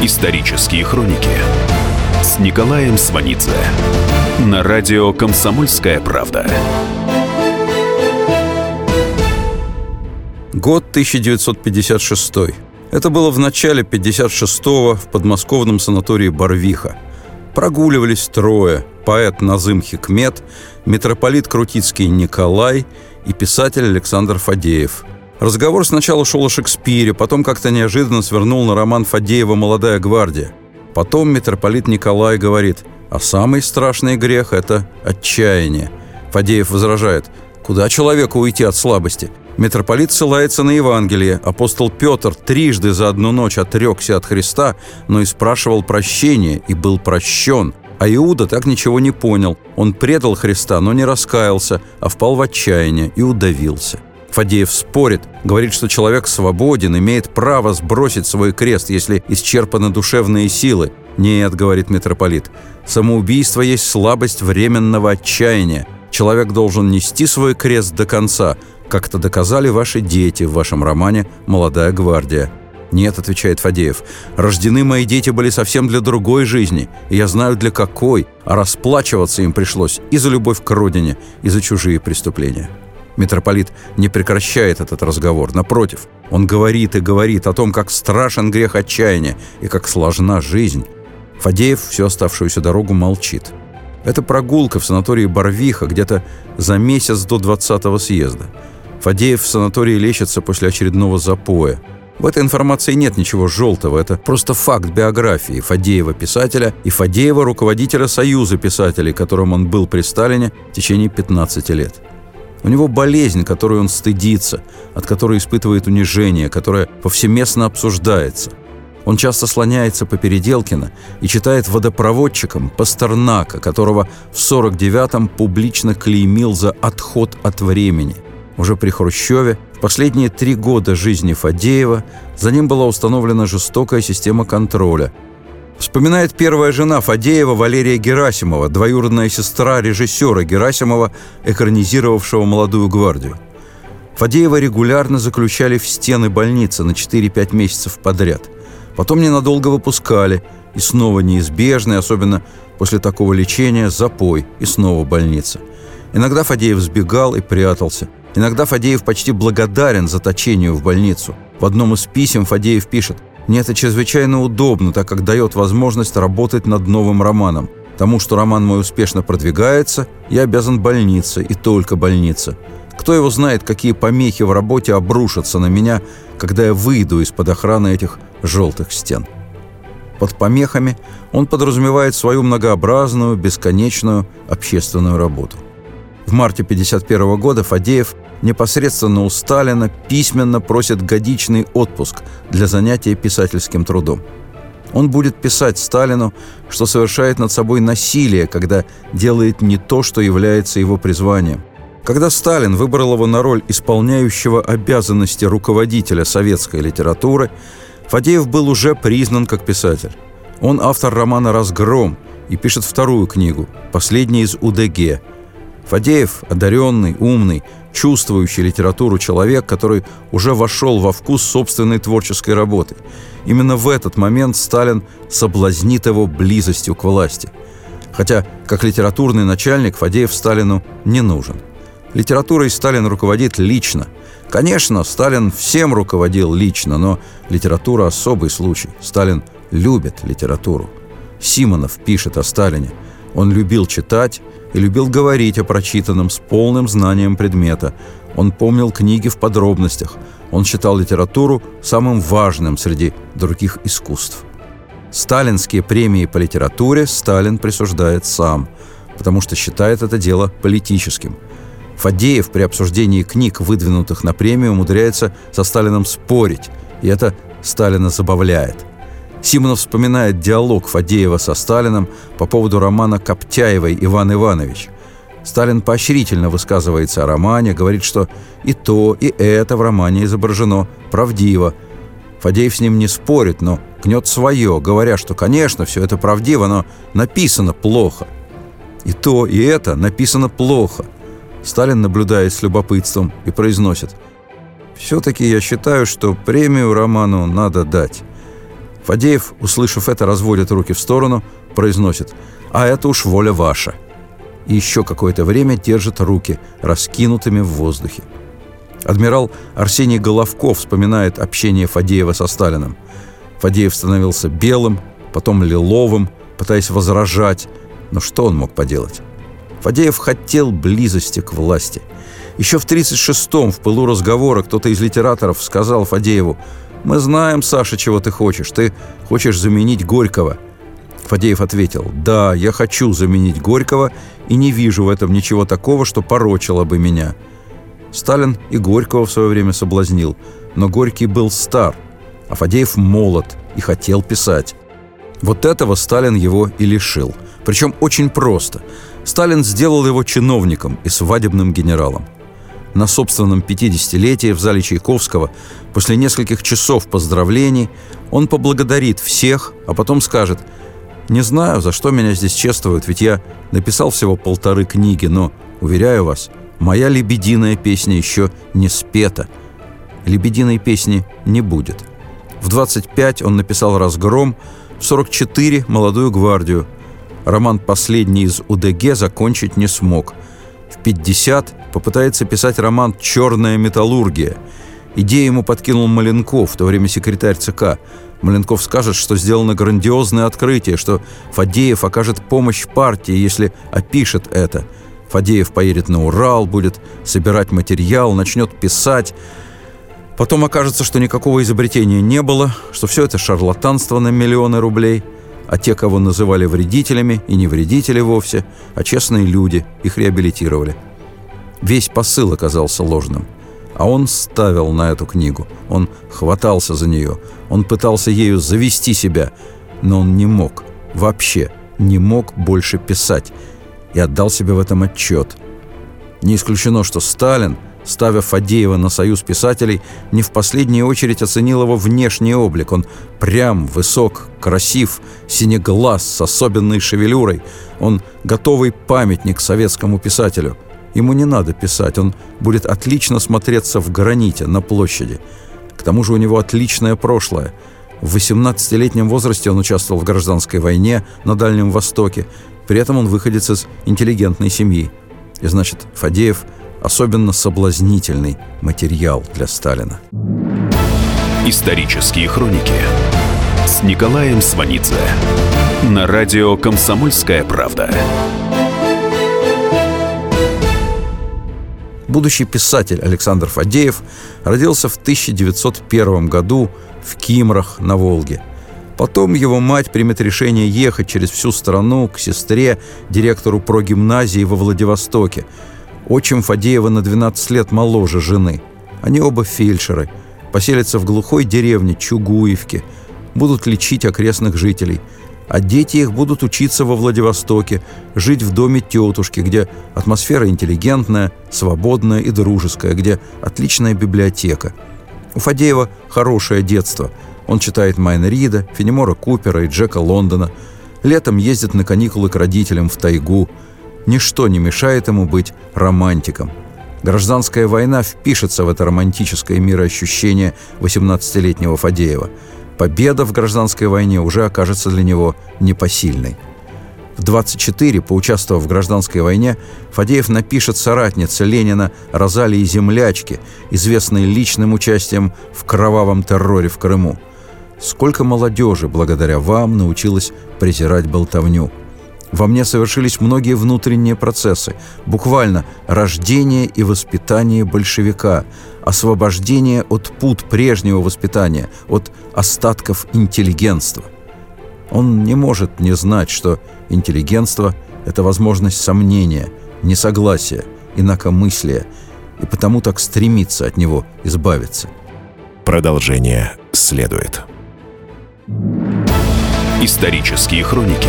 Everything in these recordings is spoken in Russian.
Исторические хроники с Николаем Сванидзе на радио «Комсомольская правда». Год 1956. Это было в начале 56-го в подмосковном санатории Барвиха. Прогуливались трое – поэт Назым Хикмет, митрополит Крутицкий Николай и писатель Александр Фадеев – Разговор сначала шел о Шекспире, потом как-то неожиданно свернул на роман Фадеева «Молодая гвардия». Потом митрополит Николай говорит, а самый страшный грех – это отчаяние. Фадеев возражает, куда человеку уйти от слабости? Митрополит ссылается на Евангелие. Апостол Петр трижды за одну ночь отрекся от Христа, но и спрашивал прощения, и был прощен. А Иуда так ничего не понял. Он предал Христа, но не раскаялся, а впал в отчаяние и удавился. Фадеев спорит, говорит, что человек свободен, имеет право сбросить свой крест, если исчерпаны душевные силы. «Нет», — говорит митрополит, — «самоубийство есть слабость временного отчаяния. Человек должен нести свой крест до конца, как это доказали ваши дети в вашем романе «Молодая гвардия». «Нет», — отвечает Фадеев, — «рождены мои дети были совсем для другой жизни, и я знаю для какой, а расплачиваться им пришлось и за любовь к родине, и за чужие преступления». Митрополит не прекращает этот разговор. Напротив, он говорит и говорит о том, как страшен грех отчаяния и как сложна жизнь. Фадеев всю оставшуюся дорогу молчит. Это прогулка в санатории Барвиха где-то за месяц до 20-го съезда. Фадеев в санатории лечится после очередного запоя. В этой информации нет ничего желтого, это просто факт биографии Фадеева писателя и Фадеева руководителя Союза писателей, которым он был при Сталине в течение 15 лет. У него болезнь, которую он стыдится, от которой испытывает унижение, которая повсеместно обсуждается. Он часто слоняется по Переделкино и читает водопроводчиком Пастернака, которого в 49-м публично клеймил за отход от времени. Уже при Хрущеве, в последние три года жизни Фадеева, за ним была установлена жестокая система контроля – Вспоминает первая жена Фадеева Валерия Герасимова, двоюродная сестра режиссера Герасимова, экранизировавшего «Молодую гвардию». Фадеева регулярно заключали в стены больницы на 4-5 месяцев подряд. Потом ненадолго выпускали, и снова неизбежный, особенно после такого лечения, запой, и снова больница. Иногда Фадеев сбегал и прятался. Иногда Фадеев почти благодарен заточению в больницу. В одном из писем Фадеев пишет мне это чрезвычайно удобно, так как дает возможность работать над новым романом. Тому, что роман мой успешно продвигается, я обязан больнице, и только больнице. Кто его знает, какие помехи в работе обрушатся на меня, когда я выйду из-под охраны этих желтых стен. Под помехами он подразумевает свою многообразную, бесконечную общественную работу. В марте 1951 года Фадеев непосредственно у Сталина письменно просит годичный отпуск для занятия писательским трудом. Он будет писать Сталину, что совершает над собой насилие, когда делает не то, что является его призванием. Когда Сталин выбрал его на роль исполняющего обязанности руководителя советской литературы, Фадеев был уже признан как писатель. Он автор романа «Разгром» и пишет вторую книгу, последняя из УДГ – Фадеев – одаренный, умный, чувствующий литературу человек, который уже вошел во вкус собственной творческой работы. Именно в этот момент Сталин соблазнит его близостью к власти. Хотя, как литературный начальник, Фадеев Сталину не нужен. Литературой Сталин руководит лично. Конечно, Сталин всем руководил лично, но литература – особый случай. Сталин любит литературу. Симонов пишет о Сталине. Он любил читать, и любил говорить о прочитанном с полным знанием предмета. Он помнил книги в подробностях. Он считал литературу самым важным среди других искусств. Сталинские премии по литературе Сталин присуждает сам, потому что считает это дело политическим. Фадеев при обсуждении книг, выдвинутых на премию, умудряется со Сталином спорить, и это Сталина забавляет. Симонов вспоминает диалог Фадеева со Сталином по поводу романа Коптяевой «Иван Иванович». Сталин поощрительно высказывается о романе, говорит, что и то, и это в романе изображено правдиво. Фадеев с ним не спорит, но гнет свое, говоря, что, конечно, все это правдиво, но написано плохо. И то, и это написано плохо. Сталин наблюдает с любопытством и произносит. «Все-таки я считаю, что премию роману надо дать». Фадеев, услышав это, разводит руки в сторону, произносит «А это уж воля ваша». И еще какое-то время держит руки раскинутыми в воздухе. Адмирал Арсений Головков вспоминает общение Фадеева со Сталиным. Фадеев становился белым, потом лиловым, пытаясь возражать. Но что он мог поделать? Фадеев хотел близости к власти. Еще в 1936-м в пылу разговора кто-то из литераторов сказал Фадееву «Мы знаем, Саша, чего ты хочешь. Ты хочешь заменить Горького». Фадеев ответил «Да, я хочу заменить Горького и не вижу в этом ничего такого, что порочило бы меня». Сталин и Горького в свое время соблазнил, но Горький был стар, а Фадеев молод и хотел писать. Вот этого Сталин его и лишил. Причем очень просто. Сталин сделал его чиновником и свадебным генералом. На собственном 50-летии в зале Чайковского после нескольких часов поздравлений он поблагодарит всех, а потом скажет «Не знаю, за что меня здесь чествуют, ведь я написал всего полторы книги, но, уверяю вас, моя лебединая песня еще не спета. Лебединой песни не будет». В 25 он написал «Разгром», в 44 – «Молодую гвардию». Роман «Последний из УДГ» закончить не смог. В 50 попытается писать роман «Черная металлургия». Идею ему подкинул Маленков, в то время секретарь ЦК. Маленков скажет, что сделано грандиозное открытие, что Фадеев окажет помощь партии, если опишет это. Фадеев поедет на Урал, будет собирать материал, начнет писать. Потом окажется, что никакого изобретения не было, что все это шарлатанство на миллионы рублей, а те, кого называли вредителями, и не вредители вовсе, а честные люди, их реабилитировали. Весь посыл оказался ложным. А он ставил на эту книгу, он хватался за нее, он пытался ею завести себя, но он не мог, вообще не мог больше писать и отдал себе в этом отчет. Не исключено, что Сталин – ставя Фадеева на союз писателей, не в последнюю очередь оценил его внешний облик. Он прям, высок, красив, синеглаз, с особенной шевелюрой. Он готовый памятник советскому писателю. Ему не надо писать, он будет отлично смотреться в граните, на площади. К тому же у него отличное прошлое. В 18-летнем возрасте он участвовал в гражданской войне на Дальнем Востоке. При этом он выходец из интеллигентной семьи. И значит, Фадеев – особенно соблазнительный материал для Сталина. Исторические хроники с Николаем Сванидзе на радио «Комсомольская правда». Будущий писатель Александр Фадеев родился в 1901 году в Кимрах на Волге. Потом его мать примет решение ехать через всю страну к сестре, директору прогимназии во Владивостоке – Отчим Фадеева на 12 лет моложе жены. Они оба фельдшеры. Поселятся в глухой деревне Чугуевке. Будут лечить окрестных жителей. А дети их будут учиться во Владивостоке, жить в доме тетушки, где атмосфера интеллигентная, свободная и дружеская, где отличная библиотека. У Фадеева хорошее детство. Он читает Майн Рида, Фенемора Купера и Джека Лондона. Летом ездит на каникулы к родителям в тайгу – Ничто не мешает ему быть романтиком. Гражданская война впишется в это романтическое мироощущение 18-летнего Фадеева. Победа в гражданской войне уже окажется для него непосильной. В 24, поучаствовав в гражданской войне, Фадеев напишет соратнице Ленина Розалии Землячке, известной личным участием в кровавом терроре в Крыму. «Сколько молодежи благодаря вам научилась презирать болтовню», во мне совершились многие внутренние процессы, буквально рождение и воспитание большевика, освобождение от пут прежнего воспитания, от остатков интеллигентства. Он не может не знать, что интеллигентство – это возможность сомнения, несогласия, инакомыслия, и потому так стремится от него избавиться. Продолжение следует. Исторические хроники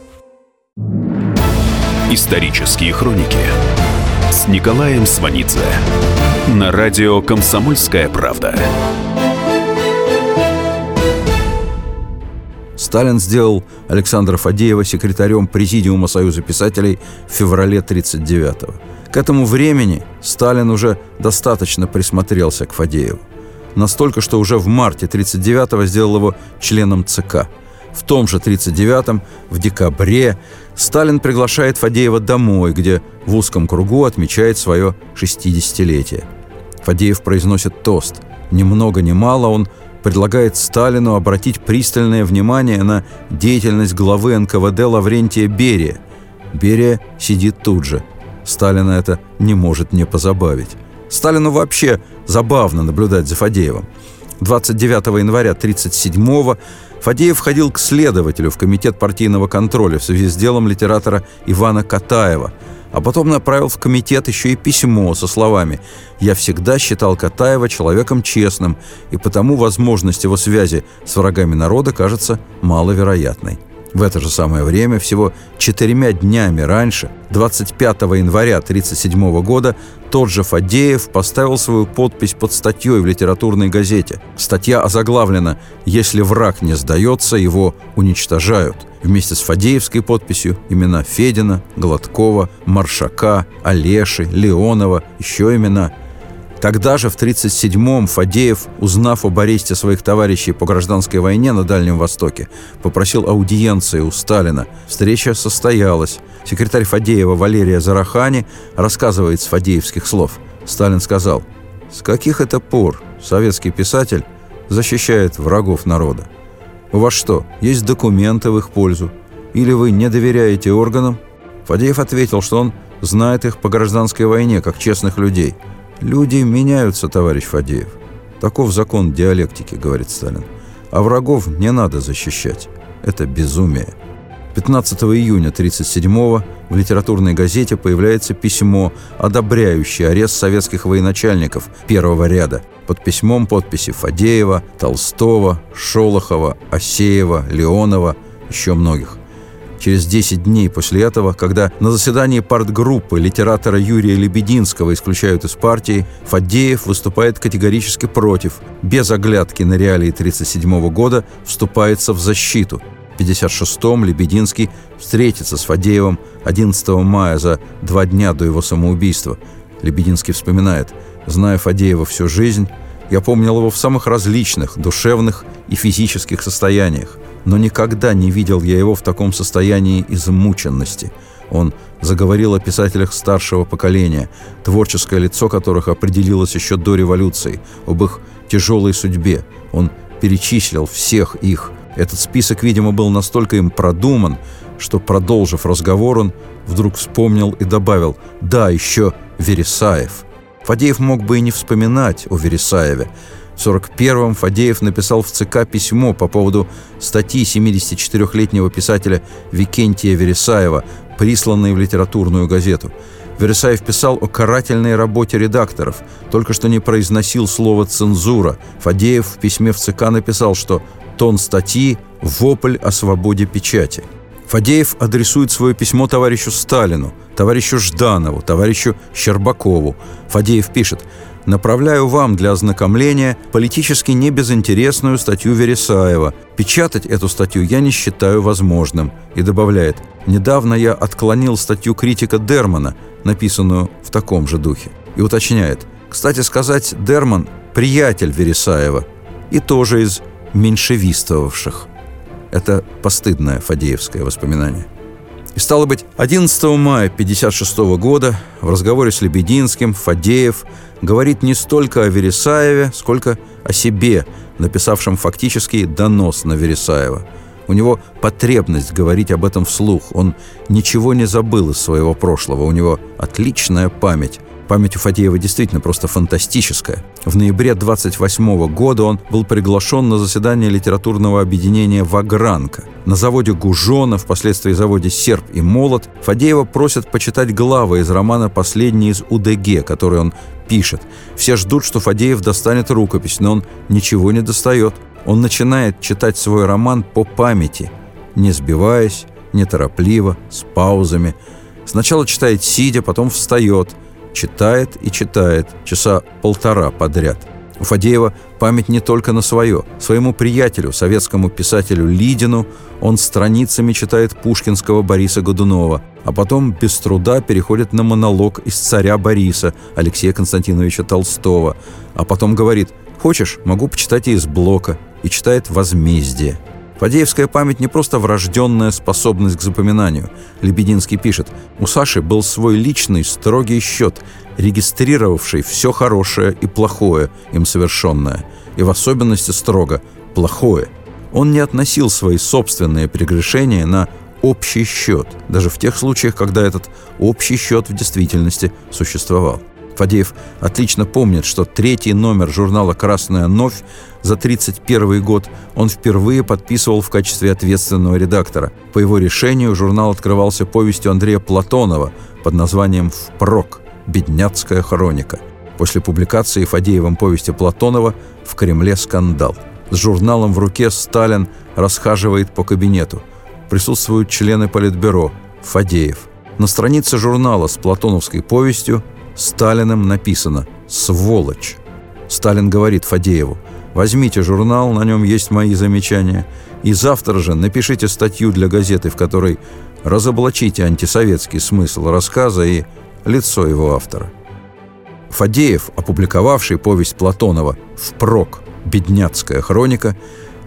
Исторические хроники с Николаем Сванидзе на радио «Комсомольская правда». Сталин сделал Александра Фадеева секретарем Президиума Союза писателей в феврале 1939 К этому времени Сталин уже достаточно присмотрелся к Фадееву. Настолько, что уже в марте 1939-го сделал его членом ЦК. В том же 1939-м, в декабре, Сталин приглашает Фадеева домой, где в узком кругу отмечает свое 60-летие. Фадеев произносит тост. Ни много ни мало он предлагает Сталину обратить пристальное внимание на деятельность главы НКВД Лаврентия Берия. Берия сидит тут же. Сталина это не может не позабавить. Сталину вообще забавно наблюдать за Фадеевым. 29 января 1937 Фадеев входил к следователю в Комитет партийного контроля в связи с делом литератора Ивана Катаева – а потом направил в комитет еще и письмо со словами «Я всегда считал Катаева человеком честным, и потому возможность его связи с врагами народа кажется маловероятной». В это же самое время, всего четырьмя днями раньше, 25 января 1937 года, тот же Фадеев поставил свою подпись под статьей в литературной газете. Статья озаглавлена «Если враг не сдается, его уничтожают». Вместе с Фадеевской подписью имена Федина, Гладкова, Маршака, Олеши, Леонова, еще имена – Тогда же, в 1937-м, Фадеев, узнав об аресте своих товарищей по гражданской войне на Дальнем Востоке, попросил аудиенции у Сталина. Встреча состоялась. Секретарь Фадеева Валерия Зарахани рассказывает с фадеевских слов. Сталин сказал, «С каких это пор советский писатель защищает врагов народа? У вас что, есть документы в их пользу? Или вы не доверяете органам?» Фадеев ответил, что он знает их по гражданской войне, как честных людей – Люди меняются, товарищ Фадеев. Таков закон диалектики, говорит Сталин. А врагов не надо защищать. Это безумие. 15 июня 1937 в литературной газете появляется письмо, одобряющее арест советских военачальников первого ряда. Под письмом подписи Фадеева, Толстого, Шолохова, Осеева, Леонова, еще многих. Через 10 дней после этого, когда на заседании партгруппы литератора Юрия Лебединского исключают из партии, Фадеев выступает категорически против. Без оглядки на реалии 1937 года вступается в защиту. В 1956-м Лебединский встретится с Фадеевым 11 мая за два дня до его самоубийства. Лебединский вспоминает, зная Фадеева всю жизнь, я помнил его в самых различных душевных и физических состояниях но никогда не видел я его в таком состоянии измученности. Он заговорил о писателях старшего поколения, творческое лицо которых определилось еще до революции, об их тяжелой судьбе. Он перечислил всех их. Этот список, видимо, был настолько им продуман, что, продолжив разговор, он вдруг вспомнил и добавил «Да, еще Вересаев». Фадеев мог бы и не вспоминать о Вересаеве, 1941-м Фадеев написал в ЦК письмо по поводу статьи 74-летнего писателя Викентия Вересаева, присланной в литературную газету. Вересаев писал о карательной работе редакторов, только что не произносил слово «цензура». Фадеев в письме в ЦК написал, что тон статьи – вопль о свободе печати. Фадеев адресует свое письмо товарищу Сталину, товарищу Жданову, товарищу Щербакову. Фадеев пишет – Направляю вам для ознакомления политически небезынтересную статью Вересаева. Печатать эту статью я не считаю возможным. И добавляет, недавно я отклонил статью критика Дермана, написанную в таком же духе. И уточняет, кстати сказать, Дерман – приятель Вересаева и тоже из меньшевистовавших. Это постыдное фадеевское воспоминание. И стало быть, 11 мая 1956 года в разговоре с Лебединским Фадеев говорит не столько о Вересаеве, сколько о себе, написавшем фактически донос на Вересаева. У него потребность говорить об этом вслух. Он ничего не забыл из своего прошлого. У него отличная память. Память у Фадеева действительно просто фантастическая. В ноябре 28 года он был приглашен на заседание литературного объединения «Вагранка». На заводе Гужона, впоследствии заводе «Серп и молот» Фадеева просят почитать главы из романа «Последний из УДГ», который он пишет. Все ждут, что Фадеев достанет рукопись, но он ничего не достает. Он начинает читать свой роман по памяти, не сбиваясь, неторопливо, с паузами. Сначала читает сидя, потом встает – Читает и читает, часа полтора подряд. У Фадеева память не только на свое. Своему приятелю, советскому писателю Лидину, он страницами читает пушкинского Бориса Годунова, а потом без труда переходит на монолог из «Царя Бориса» Алексея Константиновича Толстого, а потом говорит «Хочешь, могу почитать и из Блока», и читает «Возмездие». Фадеевская память не просто врожденная способность к запоминанию. Лебединский пишет, у Саши был свой личный строгий счет, регистрировавший все хорошее и плохое им совершенное, и в особенности строго плохое. Он не относил свои собственные прегрешения на общий счет, даже в тех случаях, когда этот общий счет в действительности существовал. Фадеев отлично помнит, что третий номер журнала «Красная новь» за 1931 год он впервые подписывал в качестве ответственного редактора. По его решению журнал открывался повестью Андрея Платонова под названием «Впрок. Бедняцкая хроника». После публикации Фадеевым повести Платонова в Кремле скандал. С журналом в руке Сталин расхаживает по кабинету. Присутствуют члены Политбюро, Фадеев. На странице журнала с платоновской повестью Сталиным написано «Сволочь». Сталин говорит Фадееву, возьмите журнал, на нем есть мои замечания, и завтра же напишите статью для газеты, в которой разоблачите антисоветский смысл рассказа и лицо его автора. Фадеев, опубликовавший повесть Платонова «Впрок. Бедняцкая хроника»,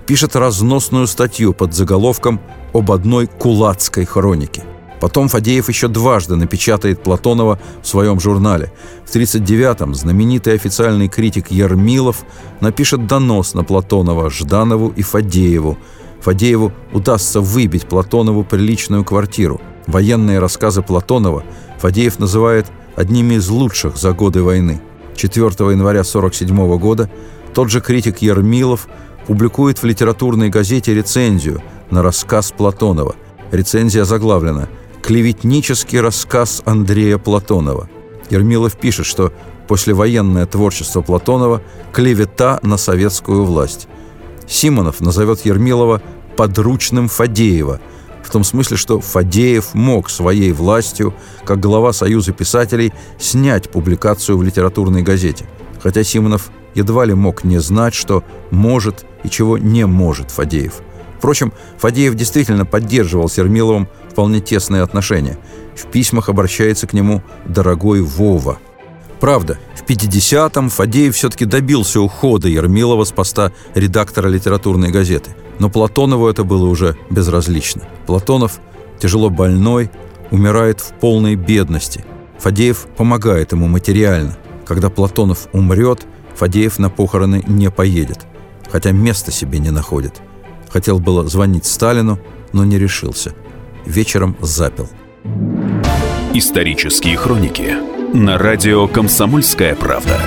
пишет разносную статью под заголовком «Об одной кулацкой хронике». Потом Фадеев еще дважды напечатает Платонова в своем журнале. В 1939-м знаменитый официальный критик Ермилов напишет донос на Платонова Жданову и Фадееву. Фадееву удастся выбить Платонову приличную квартиру. Военные рассказы Платонова Фадеев называет одними из лучших за годы войны. 4 января 1947 года тот же критик Ермилов публикует в литературной газете рецензию на рассказ Платонова. Рецензия заглавлена – клеветнический рассказ Андрея Платонова. Ермилов пишет, что послевоенное творчество Платонова – клевета на советскую власть. Симонов назовет Ермилова «подручным Фадеева», в том смысле, что Фадеев мог своей властью, как глава Союза писателей, снять публикацию в литературной газете, хотя Симонов едва ли мог не знать, что может и чего не может Фадеев. Впрочем, Фадеев действительно поддерживал Ермиловым вполне тесные отношения. В письмах обращается к нему «дорогой Вова». Правда, в 50-м Фадеев все-таки добился ухода Ермилова с поста редактора литературной газеты. Но Платонову это было уже безразлично. Платонов, тяжело больной, умирает в полной бедности. Фадеев помогает ему материально. Когда Платонов умрет, Фадеев на похороны не поедет, хотя места себе не находит. Хотел было звонить Сталину, но не решился – вечером запил. Исторические хроники на радио «Комсомольская правда».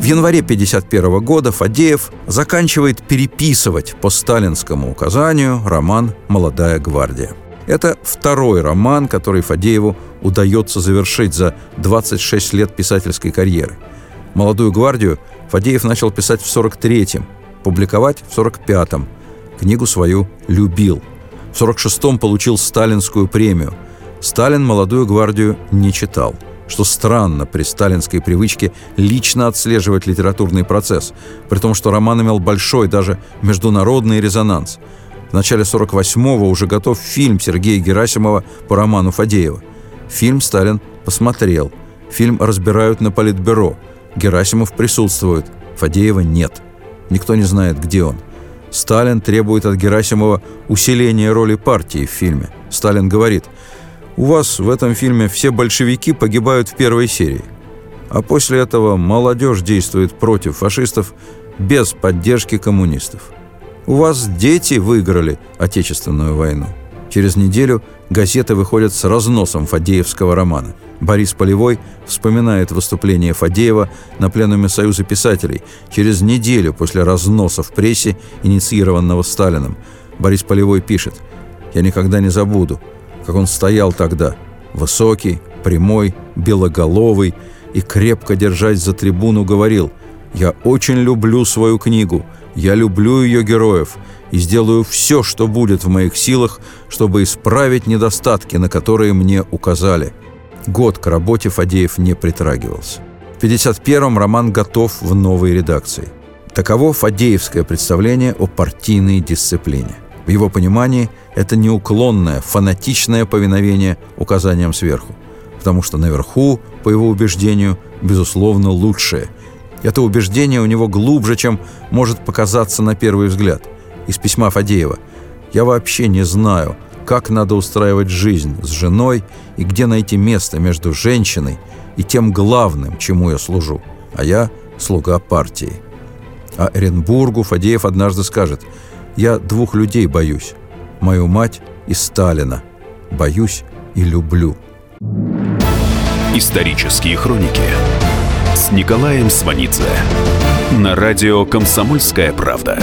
В январе 1951 года Фадеев заканчивает переписывать по сталинскому указанию роман «Молодая гвардия». Это второй роман, который Фадееву удается завершить за 26 лет писательской карьеры. «Молодую гвардию» Фадеев начал писать в 43-м, публиковать в 45-м. Книгу свою любил – в 46-м получил сталинскую премию. Сталин «Молодую гвардию» не читал что странно при сталинской привычке лично отслеживать литературный процесс, при том, что роман имел большой, даже международный резонанс. В начале 48-го уже готов фильм Сергея Герасимова по роману Фадеева. Фильм Сталин посмотрел. Фильм разбирают на политбюро. Герасимов присутствует, Фадеева нет. Никто не знает, где он – Сталин требует от Герасимова усиления роли партии в фильме. Сталин говорит, «У вас в этом фильме все большевики погибают в первой серии, а после этого молодежь действует против фашистов без поддержки коммунистов». У вас дети выиграли Отечественную войну. Через неделю газеты выходят с разносом Фадеевского романа. Борис Полевой вспоминает выступление Фадеева на пленуме Союза писателей через неделю после разноса в прессе, инициированного Сталиным. Борис Полевой пишет «Я никогда не забуду, как он стоял тогда, высокий, прямой, белоголовый, и, крепко держась за трибуну, говорил «Я очень люблю свою книгу, я люблю ее героев и сделаю все, что будет в моих силах, чтобы исправить недостатки, на которые мне указали». Год к работе Фадеев не притрагивался. В 51-м роман готов в новой редакции. Таково фадеевское представление о партийной дисциплине. В его понимании это неуклонное, фанатичное повиновение указаниям сверху. Потому что наверху, по его убеждению, безусловно, лучшее. Это убеждение у него глубже, чем может показаться на первый взгляд. Из письма Фадеева. «Я вообще не знаю, как надо устраивать жизнь с женой и где найти место между женщиной и тем главным, чему я служу, а я слуга партии. А Эренбургу Фадеев однажды скажет «Я двух людей боюсь, мою мать и Сталина, боюсь и люблю». Исторические хроники с Николаем Сванидзе на радио «Комсомольская правда».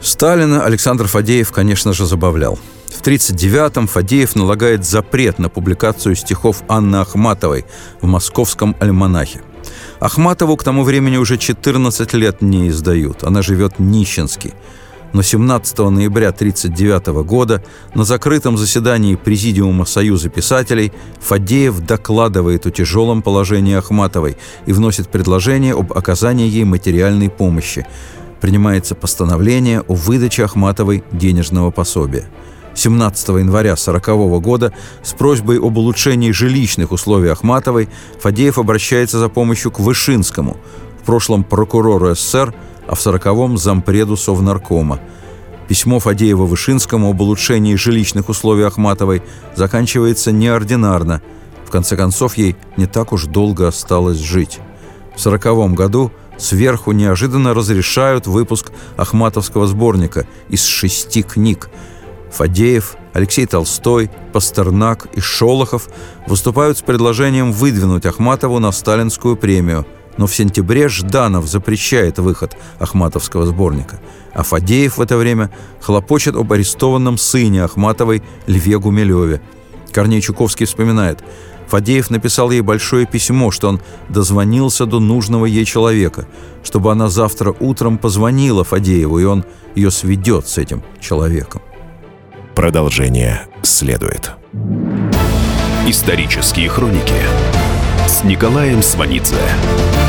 Сталина Александр Фадеев, конечно же, забавлял. В 1939-м Фадеев налагает запрет на публикацию стихов Анны Ахматовой в московском альманахе. Ахматову к тому времени уже 14 лет не издают. Она живет нищенски. Но 17 ноября 1939 года на закрытом заседании Президиума Союза писателей Фадеев докладывает о тяжелом положении Ахматовой и вносит предложение об оказании ей материальной помощи – принимается постановление о выдаче Ахматовой денежного пособия. 17 января 1940 года с просьбой об улучшении жилищных условий Ахматовой Фадеев обращается за помощью к Вышинскому, в прошлом прокурору СССР, а в 40-м зампреду Совнаркома. Письмо Фадеева Вышинскому об улучшении жилищных условий Ахматовой заканчивается неординарно. В конце концов, ей не так уж долго осталось жить. В 1940 году сверху неожиданно разрешают выпуск Ахматовского сборника из шести книг. Фадеев, Алексей Толстой, Пастернак и Шолохов выступают с предложением выдвинуть Ахматову на сталинскую премию. Но в сентябре Жданов запрещает выход Ахматовского сборника. А Фадеев в это время хлопочет об арестованном сыне Ахматовой Льве Гумилеве. Корней Чуковский вспоминает – Фадеев написал ей большое письмо, что он дозвонился до нужного ей человека, чтобы она завтра утром позвонила Фадееву, и он ее сведет с этим человеком. Продолжение следует. Исторические хроники с Николаем Сванидзе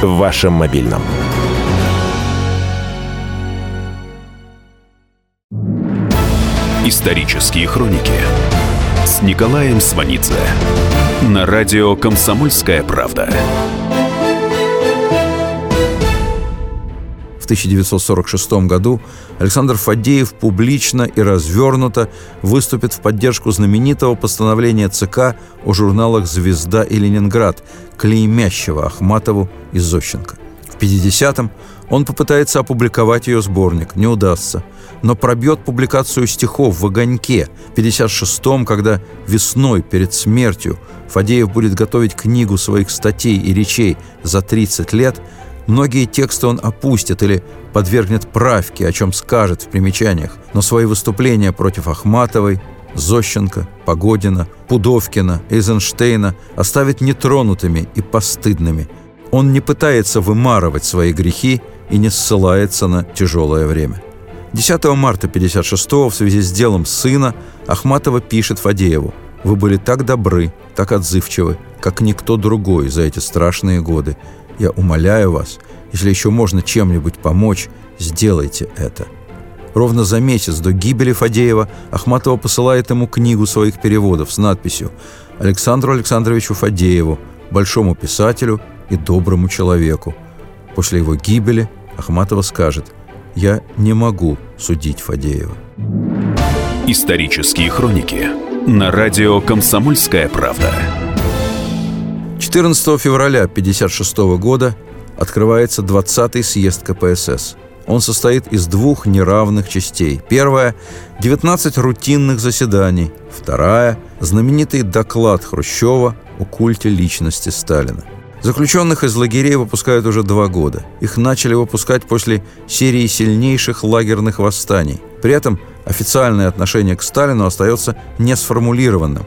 В вашем мобильном. Исторические хроники с Николаем Сванидзе на радио «Комсомольская правда». 1946 году Александр Фадеев публично и развернуто выступит в поддержку знаменитого постановления ЦК о журналах «Звезда» и «Ленинград», клеймящего Ахматову и Зощенко. В 50-м он попытается опубликовать ее сборник, не удастся – но пробьет публикацию стихов в «Огоньке» в 56-м, когда весной, перед смертью, Фадеев будет готовить книгу своих статей и речей за 30 лет, многие тексты он опустит или подвергнет правке, о чем скажет в примечаниях, но свои выступления против Ахматовой, Зощенко, Погодина, Пудовкина, Эйзенштейна оставит нетронутыми и постыдными. Он не пытается вымарывать свои грехи и не ссылается на тяжелое время. 10 марта 56-го в связи с делом сына Ахматова пишет Фадееву «Вы были так добры, так отзывчивы, как никто другой за эти страшные годы. Я умоляю вас, если еще можно чем-нибудь помочь, сделайте это». Ровно за месяц до гибели Фадеева Ахматова посылает ему книгу своих переводов с надписью «Александру Александровичу Фадееву, большому писателю и доброму человеку». После его гибели Ахматова скажет «Я не могу судить Фадеева». Исторические хроники на радио «Комсомольская правда». 14 февраля 1956 года открывается 20-й съезд КПСС. Он состоит из двух неравных частей. Первая – 19 рутинных заседаний. Вторая – знаменитый доклад Хрущева о культе личности Сталина. Заключенных из лагерей выпускают уже два года. Их начали выпускать после серии сильнейших лагерных восстаний. При этом официальное отношение к Сталину остается несформулированным.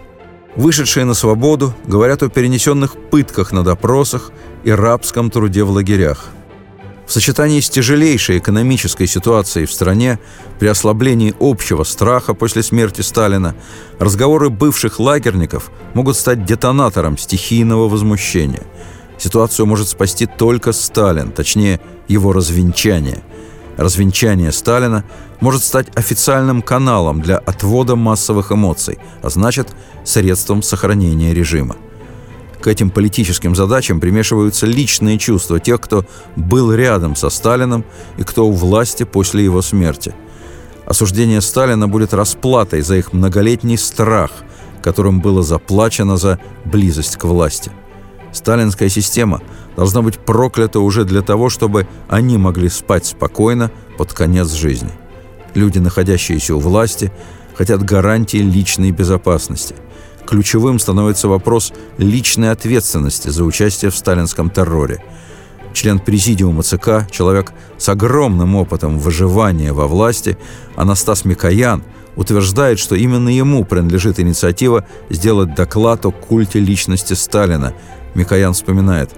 Вышедшие на свободу говорят о перенесенных пытках на допросах и рабском труде в лагерях. В сочетании с тяжелейшей экономической ситуацией в стране, при ослаблении общего страха после смерти Сталина, разговоры бывших лагерников могут стать детонатором стихийного возмущения. Ситуацию может спасти только Сталин, точнее, его развенчание. Развенчание Сталина может стать официальным каналом для отвода массовых эмоций, а значит, средством сохранения режима. К этим политическим задачам примешиваются личные чувства тех, кто был рядом со Сталином и кто у власти после его смерти. Осуждение Сталина будет расплатой за их многолетний страх, которым было заплачено за близость к власти. Сталинская система должна быть проклята уже для того, чтобы они могли спать спокойно под конец жизни. Люди, находящиеся у власти, хотят гарантии личной безопасности. Ключевым становится вопрос личной ответственности за участие в сталинском терроре. Член президиума ЦК, человек с огромным опытом выживания во власти, Анастас Микоян, утверждает, что именно ему принадлежит инициатива сделать доклад о культе личности Сталина. Микоян вспоминает.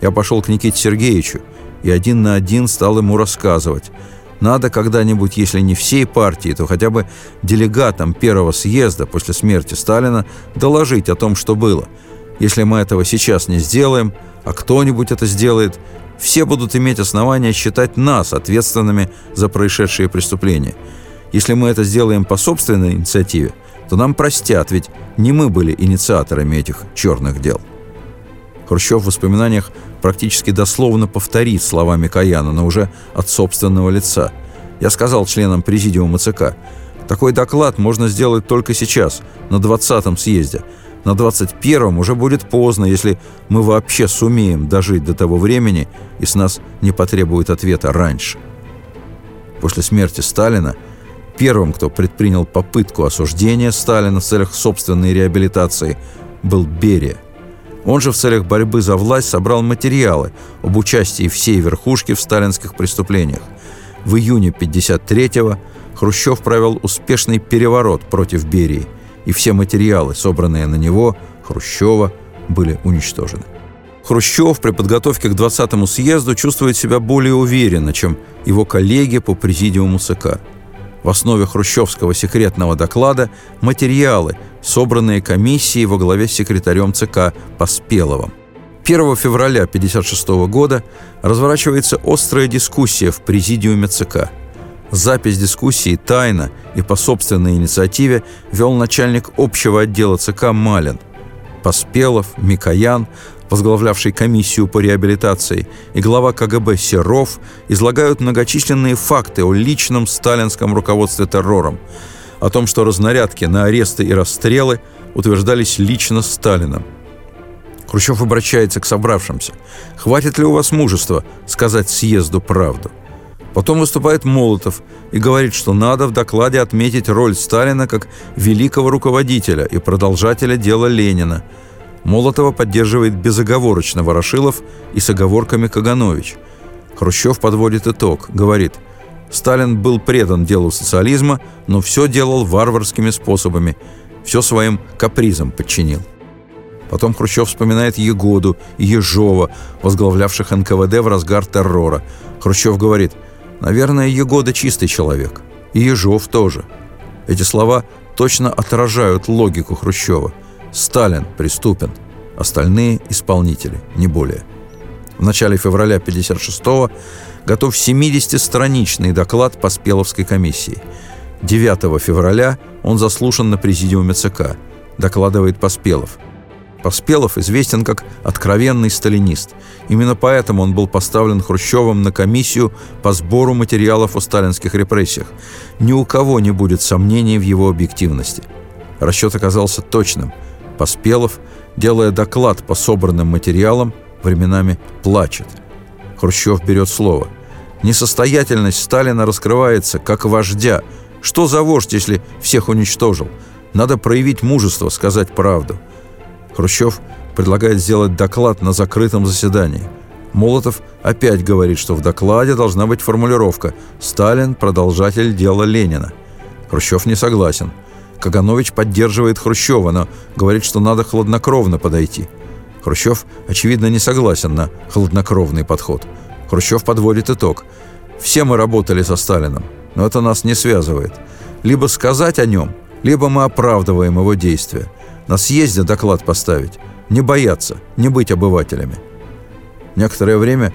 «Я пошел к Никите Сергеевичу и один на один стал ему рассказывать. Надо когда-нибудь, если не всей партии, то хотя бы делегатам первого съезда после смерти Сталина доложить о том, что было. Если мы этого сейчас не сделаем, а кто-нибудь это сделает, все будут иметь основания считать нас ответственными за происшедшие преступления. Если мы это сделаем по собственной инициативе, то нам простят, ведь не мы были инициаторами этих черных дел. Хрущев в воспоминаниях практически дословно повторит слова Микояна, но уже от собственного лица. Я сказал членам президиума ЦК, такой доклад можно сделать только сейчас, на 20-м съезде. На 21-м уже будет поздно, если мы вообще сумеем дожить до того времени и с нас не потребует ответа раньше. После смерти Сталина первым, кто предпринял попытку осуждения Сталина в целях собственной реабилитации, был Берия. Он же в целях борьбы за власть собрал материалы об участии всей верхушки в сталинских преступлениях. В июне 1953-го Хрущев провел успешный переворот против Берии, и все материалы, собранные на него, Хрущева, были уничтожены. Хрущев при подготовке к 20-му съезду чувствует себя более уверенно, чем его коллеги по президиуму ЦК. В основе хрущевского секретного доклада материалы, собранные комиссией во главе с секретарем ЦК Поспеловым. 1 февраля 1956 года разворачивается острая дискуссия в президиуме ЦК. Запись дискуссии тайно и по собственной инициативе вел начальник общего отдела ЦК Малин. Поспелов, Микоян возглавлявший комиссию по реабилитации, и глава КГБ Серов излагают многочисленные факты о личном сталинском руководстве террором, о том, что разнарядки на аресты и расстрелы утверждались лично Сталином. Хрущев обращается к собравшимся. «Хватит ли у вас мужества сказать съезду правду?» Потом выступает Молотов и говорит, что надо в докладе отметить роль Сталина как великого руководителя и продолжателя дела Ленина – Молотова поддерживает безоговорочно Ворошилов и с оговорками Каганович. Хрущев подводит итог, говорит, Сталин был предан делу социализма, но все делал варварскими способами, все своим капризом подчинил. Потом Хрущев вспоминает Егоду и Ежова, возглавлявших НКВД в разгар террора. Хрущев говорит, наверное, Егода чистый человек. И Ежов тоже. Эти слова точно отражают логику Хрущева – Сталин преступен, остальные – исполнители, не более. В начале февраля 1956-го готов 70-страничный доклад по Спеловской комиссии. 9 февраля он заслушан на президиуме ЦК, докладывает Поспелов. Поспелов известен как откровенный сталинист. Именно поэтому он был поставлен Хрущевым на комиссию по сбору материалов о сталинских репрессиях. Ни у кого не будет сомнений в его объективности. Расчет оказался точным. Поспелов, делая доклад по собранным материалам, временами плачет. Хрущев берет слово. Несостоятельность Сталина раскрывается как вождя. Что за вождь, если всех уничтожил? Надо проявить мужество, сказать правду. Хрущев предлагает сделать доклад на закрытом заседании. Молотов опять говорит, что в докладе должна быть формулировка «Сталин – продолжатель дела Ленина». Хрущев не согласен. Каганович поддерживает Хрущева, но говорит, что надо хладнокровно подойти. Хрущев, очевидно, не согласен на хладнокровный подход. Хрущев подводит итог. «Все мы работали со Сталином, но это нас не связывает. Либо сказать о нем, либо мы оправдываем его действия. На съезде доклад поставить. Не бояться, не быть обывателями». Некоторое время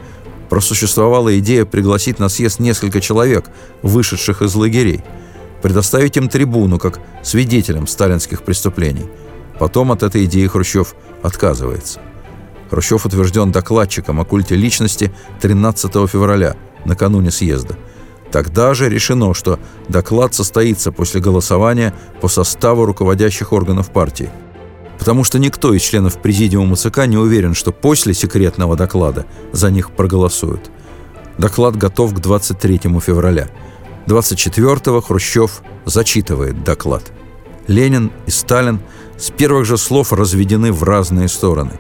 просуществовала идея пригласить на съезд несколько человек, вышедших из лагерей, предоставить им трибуну как свидетелям сталинских преступлений. Потом от этой идеи Хрущев отказывается. Хрущев утвержден докладчиком о культе личности 13 февраля, накануне съезда. Тогда же решено, что доклад состоится после голосования по составу руководящих органов партии. Потому что никто из членов президиума ЦК не уверен, что после секретного доклада за них проголосуют. Доклад готов к 23 февраля. 24-го Хрущев зачитывает доклад. Ленин и Сталин с первых же слов разведены в разные стороны.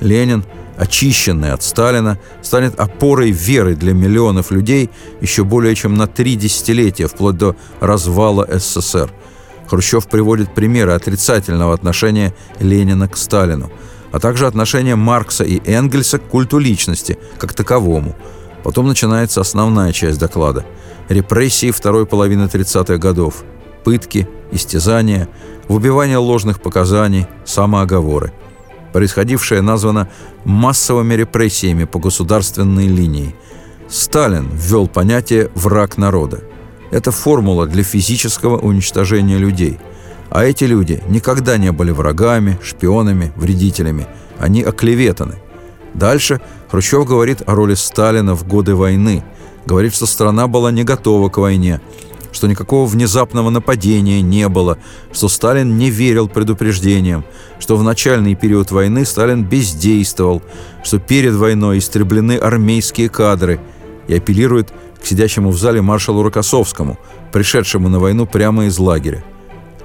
Ленин, очищенный от Сталина, станет опорой веры для миллионов людей еще более чем на три десятилетия, вплоть до развала СССР. Хрущев приводит примеры отрицательного отношения Ленина к Сталину, а также отношения Маркса и Энгельса к культу личности, как таковому. Потом начинается основная часть доклада – репрессии второй половины 30-х годов, пытки, истязания – в убивание ложных показаний, самооговоры. Происходившее названо массовыми репрессиями по государственной линии. Сталин ввел понятие «враг народа». Это формула для физического уничтожения людей. А эти люди никогда не были врагами, шпионами, вредителями. Они оклеветаны. Дальше Хрущев говорит о роли Сталина в годы войны. Говорит, что страна была не готова к войне, что никакого внезапного нападения не было, что Сталин не верил предупреждениям, что в начальный период войны Сталин бездействовал, что перед войной истреблены армейские кадры и апеллирует к сидящему в зале маршалу Рокоссовскому, пришедшему на войну прямо из лагеря.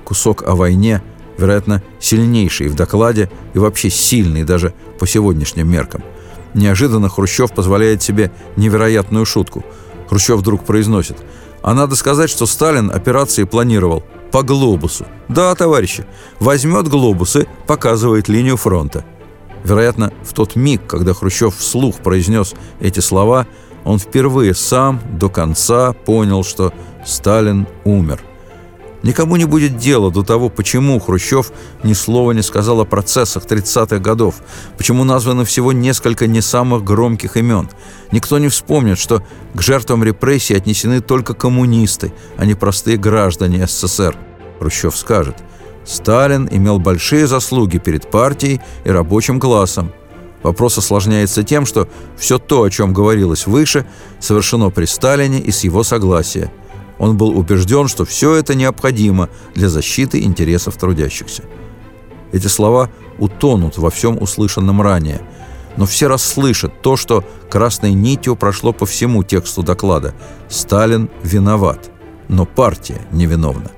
Кусок о войне, вероятно, сильнейший в докладе и вообще сильный даже по сегодняшним меркам. Неожиданно Хрущев позволяет себе невероятную шутку. Хрущев вдруг произносит – а надо сказать, что Сталин операции планировал по глобусу. Да, товарищи, возьмет глобус и показывает линию фронта. Вероятно, в тот миг, когда Хрущев вслух произнес эти слова, он впервые сам до конца понял, что Сталин умер. Никому не будет дела до того, почему Хрущев ни слова не сказал о процессах 30-х годов, почему названо всего несколько не самых громких имен. Никто не вспомнит, что к жертвам репрессий отнесены только коммунисты, а не простые граждане СССР. Хрущев скажет, Сталин имел большие заслуги перед партией и рабочим классом. Вопрос осложняется тем, что все то, о чем говорилось выше, совершено при Сталине и с его согласия – он был убежден, что все это необходимо для защиты интересов трудящихся. Эти слова утонут во всем услышанном ранее, но все расслышат то, что красной нитью прошло по всему тексту доклада. Сталин виноват, но партия невиновна.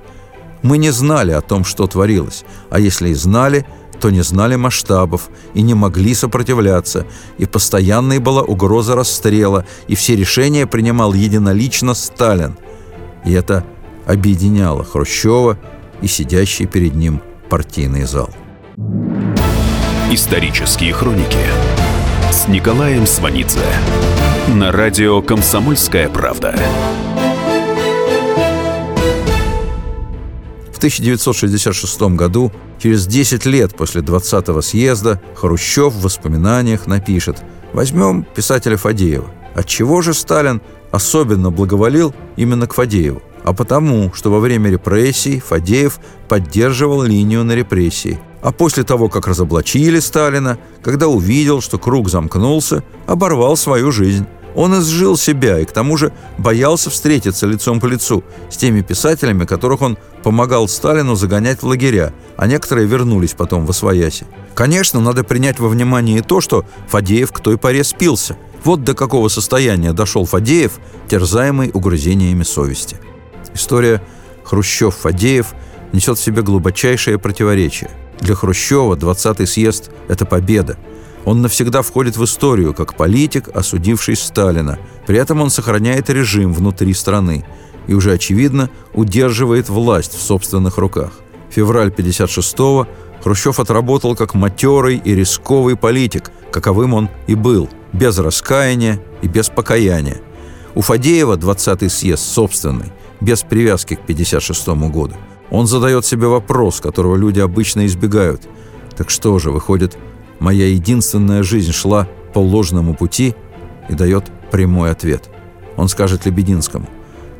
Мы не знали о том, что творилось, а если и знали, то не знали масштабов и не могли сопротивляться, и постоянной была угроза расстрела, и все решения принимал единолично Сталин – и это объединяло Хрущева и сидящий перед ним партийный зал. Исторические хроники с Николаем Сванидзе на радио «Комсомольская правда». В 1966 году, через 10 лет после 20-го съезда, Хрущев в воспоминаниях напишет Возьмем писателя Фадеева. Отчего же Сталин особенно благоволил именно к Фадееву? А потому, что во время репрессий Фадеев поддерживал линию на репрессии. А после того, как разоблачили Сталина, когда увидел, что круг замкнулся, оборвал свою жизнь. Он изжил себя и к тому же боялся встретиться лицом по лицу с теми писателями, которых он помогал Сталину загонять в лагеря, а некоторые вернулись потом в Освояси. Конечно, надо принять во внимание и то, что Фадеев к той поре спился. Вот до какого состояния дошел Фадеев, терзаемый угрызениями совести. История Хрущев-Фадеев несет в себе глубочайшее противоречие. Для Хрущева 20-й съезд – это победа – он навсегда входит в историю как политик, осудивший Сталина. При этом он сохраняет режим внутри страны и уже очевидно удерживает власть в собственных руках. Февраль 56-го Хрущев отработал как матерый и рисковый политик, каковым он и был, без раскаяния и без покаяния. У Фадеева 20-й съезд собственный, без привязки к 56 году. Он задает себе вопрос, которого люди обычно избегают. Так что же, выходит, Моя единственная жизнь шла по ложному пути и дает прямой ответ. Он скажет Лебединскому.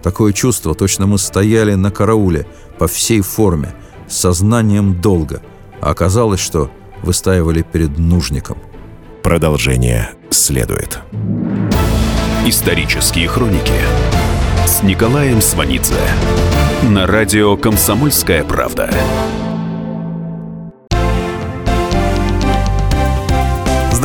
Такое чувство, точно мы стояли на карауле по всей форме, с сознанием долга, а оказалось, что выстаивали перед нужником. Продолжение следует. Исторические хроники с Николаем Сванидзе на радио «Комсомольская правда».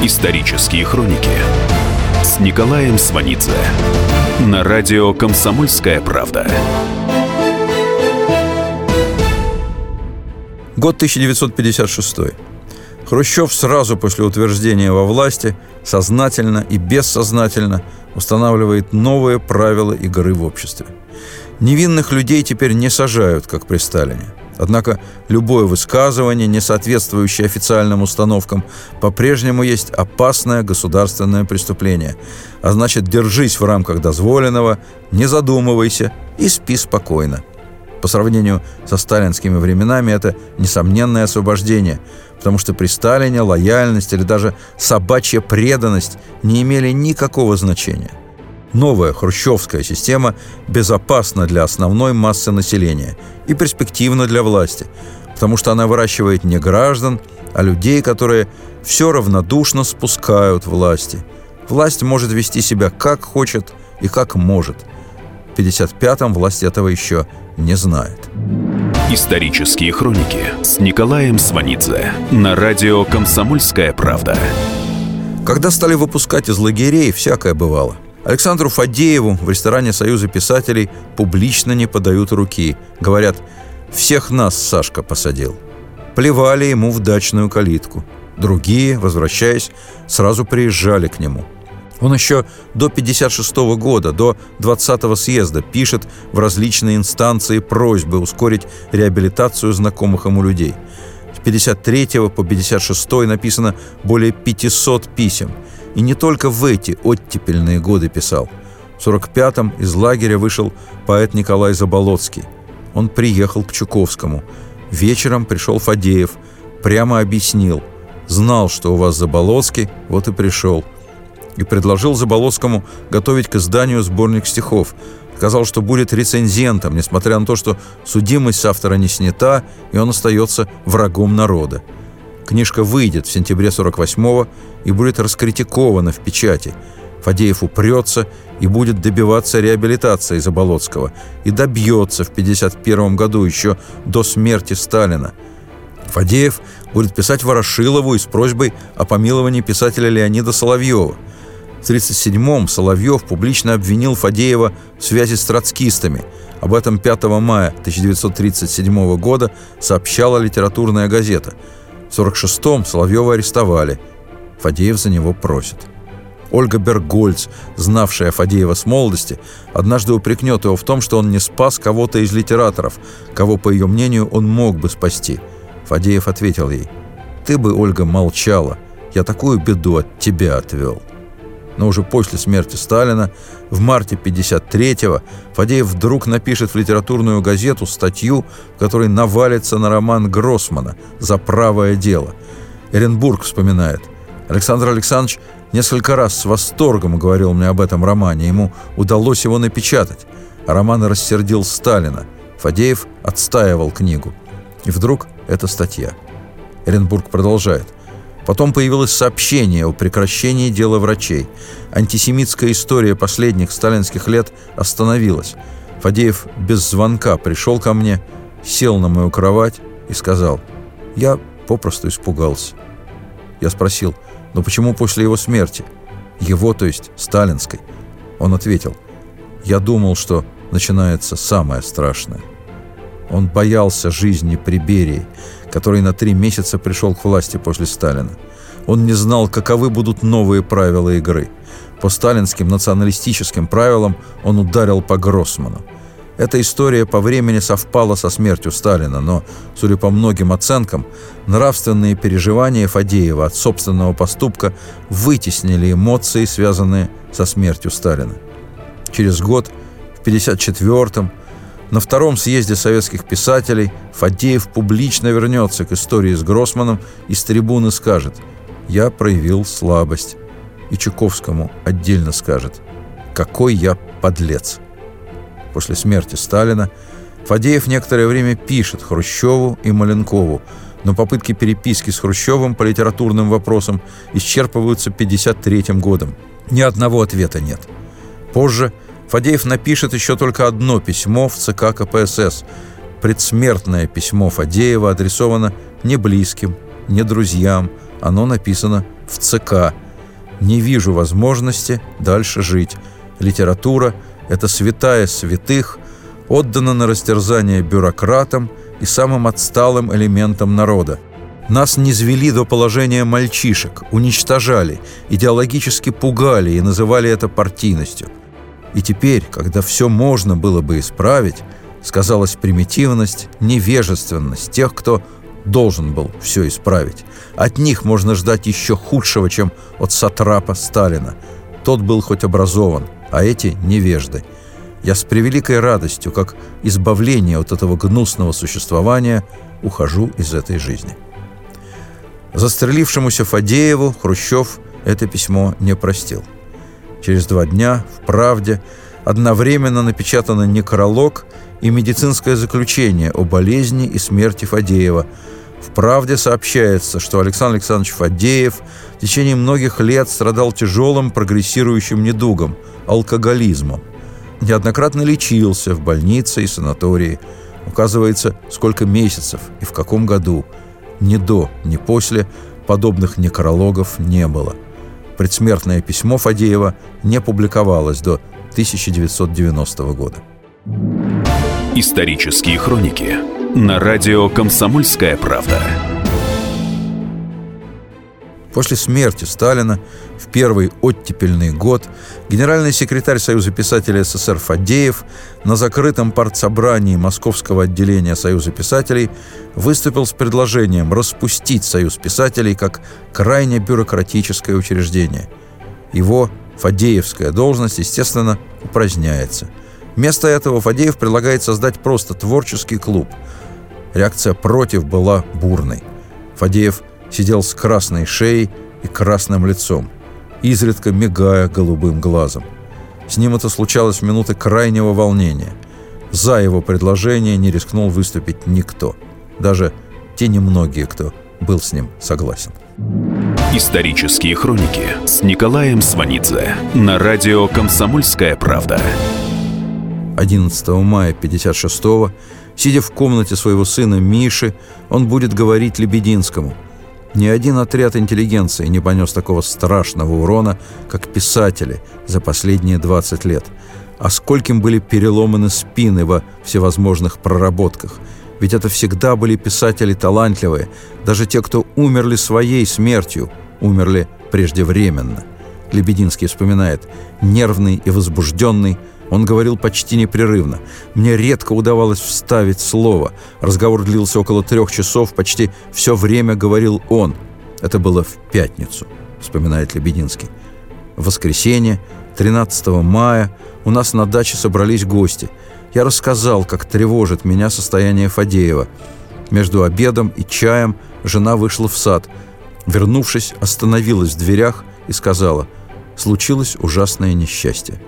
Исторические хроники с Николаем Сванидзе на радио «Комсомольская правда». Год 1956. Хрущев сразу после утверждения во власти сознательно и бессознательно устанавливает новые правила игры в обществе. Невинных людей теперь не сажают, как при Сталине. Однако любое высказывание, не соответствующее официальным установкам, по-прежнему есть опасное государственное преступление. А значит, держись в рамках дозволенного, не задумывайся и спи спокойно. По сравнению со сталинскими временами это несомненное освобождение, потому что при Сталине лояльность или даже собачья преданность не имели никакого значения – Новая хрущевская система безопасна для основной массы населения и перспективна для власти, потому что она выращивает не граждан, а людей, которые все равнодушно спускают власти. Власть может вести себя как хочет и как может. В 55-м власть этого еще не знает. Исторические хроники с Николаем Сванидзе на радио «Комсомольская правда». Когда стали выпускать из лагерей, всякое бывало – Александру Фадееву в ресторане Союза писателей публично не подают руки. Говорят, всех нас Сашка посадил. Плевали ему в дачную калитку. Другие, возвращаясь, сразу приезжали к нему. Он еще до 56 -го года, до 20-го съезда пишет в различные инстанции просьбы ускорить реабилитацию знакомых ему людей. С 53 по 56 написано более 500 писем – и не только в эти оттепельные годы писал. В 45-м из лагеря вышел поэт Николай Заболоцкий. Он приехал к Чуковскому. Вечером пришел Фадеев. Прямо объяснил. Знал, что у вас Заболоцкий, вот и пришел. И предложил Заболоцкому готовить к изданию сборник стихов. Сказал, что будет рецензентом, несмотря на то, что судимость с автора не снята, и он остается врагом народа. Книжка выйдет в сентябре 48-го и будет раскритикована в печати. Фадеев упрется и будет добиваться реабилитации Заболоцкого. И добьется в 51 году, еще до смерти Сталина. Фадеев будет писать Ворошилову и с просьбой о помиловании писателя Леонида Соловьева. В 1937-м Соловьев публично обвинил Фадеева в связи с троцкистами. Об этом 5 мая 1937 года сообщала литературная газета – В 46-м Соловьева арестовали. Фадеев за него просит. Ольга Бергольц, знавшая Фадеева с молодости, однажды упрекнет его в том, что он не спас кого-то из литераторов, кого, по ее мнению, он мог бы спасти. Фадеев ответил ей, «Ты бы, Ольга, молчала. Я такую беду от тебя отвел» но уже после смерти Сталина, в марте 1953-го, Фадеев вдруг напишет в литературную газету статью, в которой навалится на роман Гроссмана «За правое дело». Эренбург вспоминает. Александр Александрович несколько раз с восторгом говорил мне об этом романе. Ему удалось его напечатать. А роман рассердил Сталина. Фадеев отстаивал книгу. И вдруг эта статья. Эренбург продолжает. Потом появилось сообщение о прекращении дела врачей. Антисемитская история последних сталинских лет остановилась. Фадеев без звонка пришел ко мне, сел на мою кровать и сказал, «Я попросту испугался». Я спросил, «Но почему после его смерти?» Его, то есть сталинской. Он ответил, «Я думал, что начинается самое страшное». Он боялся жизни при Берии, который на три месяца пришел к власти после Сталина. Он не знал, каковы будут новые правила игры. По сталинским националистическим правилам он ударил по Гроссману. Эта история по времени совпала со смертью Сталина, но, судя по многим оценкам, нравственные переживания Фадеева от собственного поступка вытеснили эмоции, связанные со смертью Сталина. Через год, в 1954-м, на втором съезде советских писателей Фадеев публично вернется к истории с Гроссманом и с трибуны скажет «Я проявил слабость». И Чуковскому отдельно скажет «Какой я подлец». После смерти Сталина Фадеев некоторое время пишет Хрущеву и Маленкову, но попытки переписки с Хрущевым по литературным вопросам исчерпываются 1953 годом. Ни одного ответа нет. Позже – Фадеев напишет еще только одно письмо в ЦК КПСС. Предсмертное письмо Фадеева адресовано не близким, не друзьям. Оно написано в ЦК. «Не вижу возможности дальше жить. Литература – это святая святых, отдана на растерзание бюрократам и самым отсталым элементам народа. Нас не звели до положения мальчишек, уничтожали, идеологически пугали и называли это партийностью. И теперь, когда все можно было бы исправить, сказалась примитивность, невежественность тех, кто должен был все исправить. От них можно ждать еще худшего, чем от сатрапа Сталина. Тот был хоть образован, а эти – невежды. Я с превеликой радостью, как избавление от этого гнусного существования, ухожу из этой жизни. Застрелившемуся Фадееву Хрущев это письмо не простил – Через два дня в «Правде» одновременно напечатано некролог и медицинское заключение о болезни и смерти Фадеева. В «Правде» сообщается, что Александр Александрович Фадеев в течение многих лет страдал тяжелым прогрессирующим недугом – алкоголизмом. Неоднократно лечился в больнице и санатории. Указывается, сколько месяцев и в каком году. Ни до, ни после подобных некрологов не было – Предсмертное письмо Фадеева не публиковалось до 1990 года. Исторические хроники на радио «Комсомольская правда». После смерти Сталина в первый оттепельный год генеральный секретарь Союза писателей СССР Фадеев на закрытом партсобрании Московского отделения Союза писателей выступил с предложением распустить Союз писателей как крайне бюрократическое учреждение. Его Фадеевская должность, естественно, упраздняется. Вместо этого Фадеев предлагает создать просто творческий клуб. Реакция против была бурной. Фадеев сидел с красной шеей и красным лицом, изредка мигая голубым глазом. С ним это случалось в минуты крайнего волнения. За его предложение не рискнул выступить никто, даже те немногие, кто был с ним согласен. Исторические хроники с Николаем Сванидзе на радио «Комсомольская правда». 11 мая 1956 сидя в комнате своего сына Миши, он будет говорить Лебединскому – ни один отряд интеллигенции не понес такого страшного урона, как писатели за последние 20 лет. А скольким были переломаны спины во всевозможных проработках. Ведь это всегда были писатели талантливые, даже те, кто умерли своей смертью, умерли преждевременно. Лебединский вспоминает, нервный и возбужденный, он говорил почти непрерывно. Мне редко удавалось вставить слово. Разговор длился около трех часов, почти все время говорил он. Это было в пятницу, вспоминает Лебединский. В воскресенье, 13 мая, у нас на даче собрались гости. Я рассказал, как тревожит меня состояние Фадеева. Между обедом и чаем жена вышла в сад. Вернувшись, остановилась в дверях и сказала, случилось ужасное несчастье.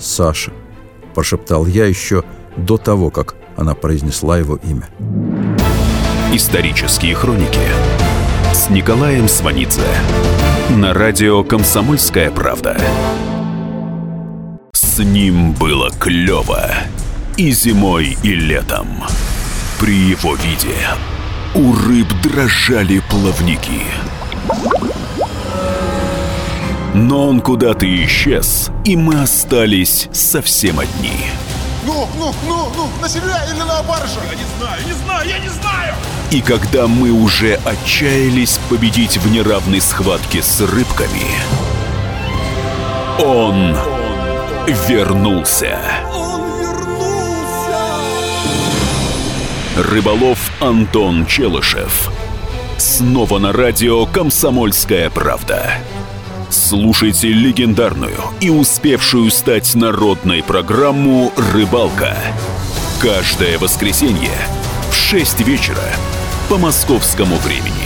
«Саша», – прошептал я еще до того, как она произнесла его имя. Исторические хроники с Николаем Сванидзе на радио «Комсомольская правда». С ним было клево и зимой, и летом. При его виде у рыб дрожали плавники – но он куда-то исчез, и мы остались совсем одни. Ну, ну, ну, ну, на себя или на баржа? Я не знаю, не знаю, я не знаю! И когда мы уже отчаялись победить в неравной схватке с рыбками, он вернулся. Он вернулся! Рыболов Антон Челышев. Снова на радио «Комсомольская правда». Слушайте легендарную и успевшую стать народной программу «Рыбалка». Каждое воскресенье в 6 вечера по московскому времени.